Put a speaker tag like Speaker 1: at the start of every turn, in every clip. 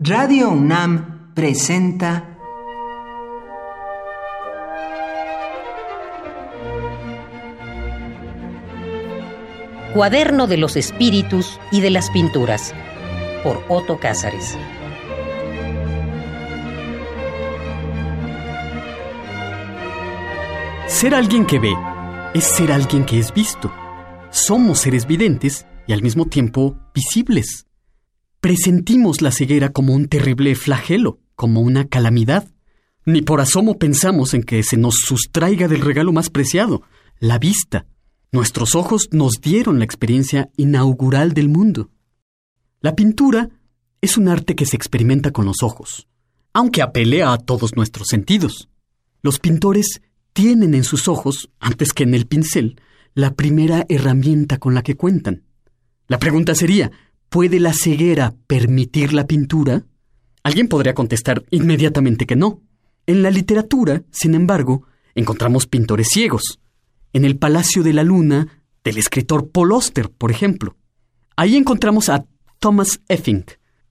Speaker 1: Radio UNAM presenta
Speaker 2: Cuaderno de los Espíritus y de las Pinturas por Otto Cázares.
Speaker 3: Ser alguien que ve es ser alguien que es visto. Somos seres videntes y al mismo tiempo visibles. Presentimos la ceguera como un terrible flagelo, como una calamidad. Ni por asomo pensamos en que se nos sustraiga del regalo más preciado, la vista. Nuestros ojos nos dieron la experiencia inaugural del mundo. La pintura es un arte que se experimenta con los ojos, aunque apelea a todos nuestros sentidos. Los pintores tienen en sus ojos, antes que en el pincel, la primera herramienta con la que cuentan. La pregunta sería, ¿puede la ceguera permitir la pintura? Alguien podría contestar inmediatamente que no. En la literatura, sin embargo, encontramos pintores ciegos. En el Palacio de la Luna, del escritor Paul Auster, por ejemplo. Ahí encontramos a Thomas Effing,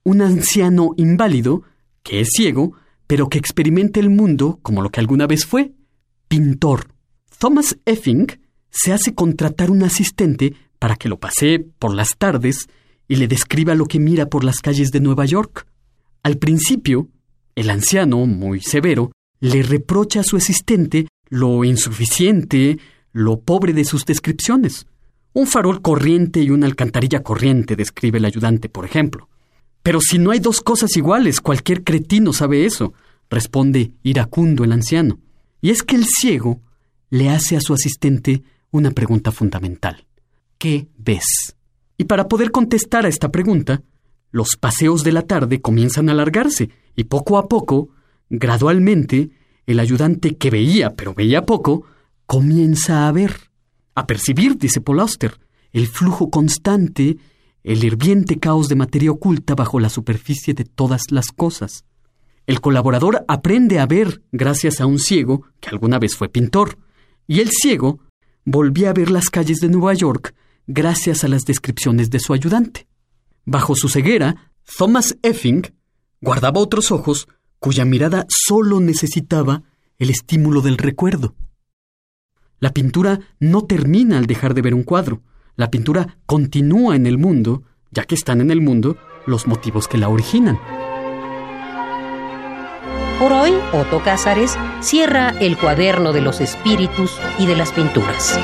Speaker 3: un anciano inválido que es ciego, pero que experimenta el mundo como lo que alguna vez fue, pintor. Thomas Effing se hace contratar un asistente para que lo pasee por las tardes y le describa lo que mira por las calles de Nueva York. Al principio, el anciano, muy severo, le reprocha a su asistente lo insuficiente, lo pobre de sus descripciones. Un farol corriente y una alcantarilla corriente, describe el ayudante, por ejemplo. Pero si no hay dos cosas iguales, cualquier cretino sabe eso, responde iracundo el anciano. Y es que el ciego le hace a su asistente una pregunta fundamental. ¿Qué ves? Y para poder contestar a esta pregunta, los paseos de la tarde comienzan a alargarse y poco a poco, gradualmente, el ayudante que veía, pero veía poco, comienza a ver, a percibir, dice Paul Auster, el flujo constante, el hirviente caos de materia oculta bajo la superficie de todas las cosas. El colaborador aprende a ver gracias a un ciego que alguna vez fue pintor, y el ciego volvía a ver las calles de Nueva York gracias a las descripciones de su ayudante. Bajo su ceguera, Thomas Effing guardaba otros ojos cuya mirada solo necesitaba el estímulo del recuerdo. La pintura no termina al dejar de ver un cuadro. La pintura continúa en el mundo, ya que están en el mundo los motivos que la originan.
Speaker 2: Por hoy, Otto Cázares cierra el cuaderno de los espíritus y de las pinturas.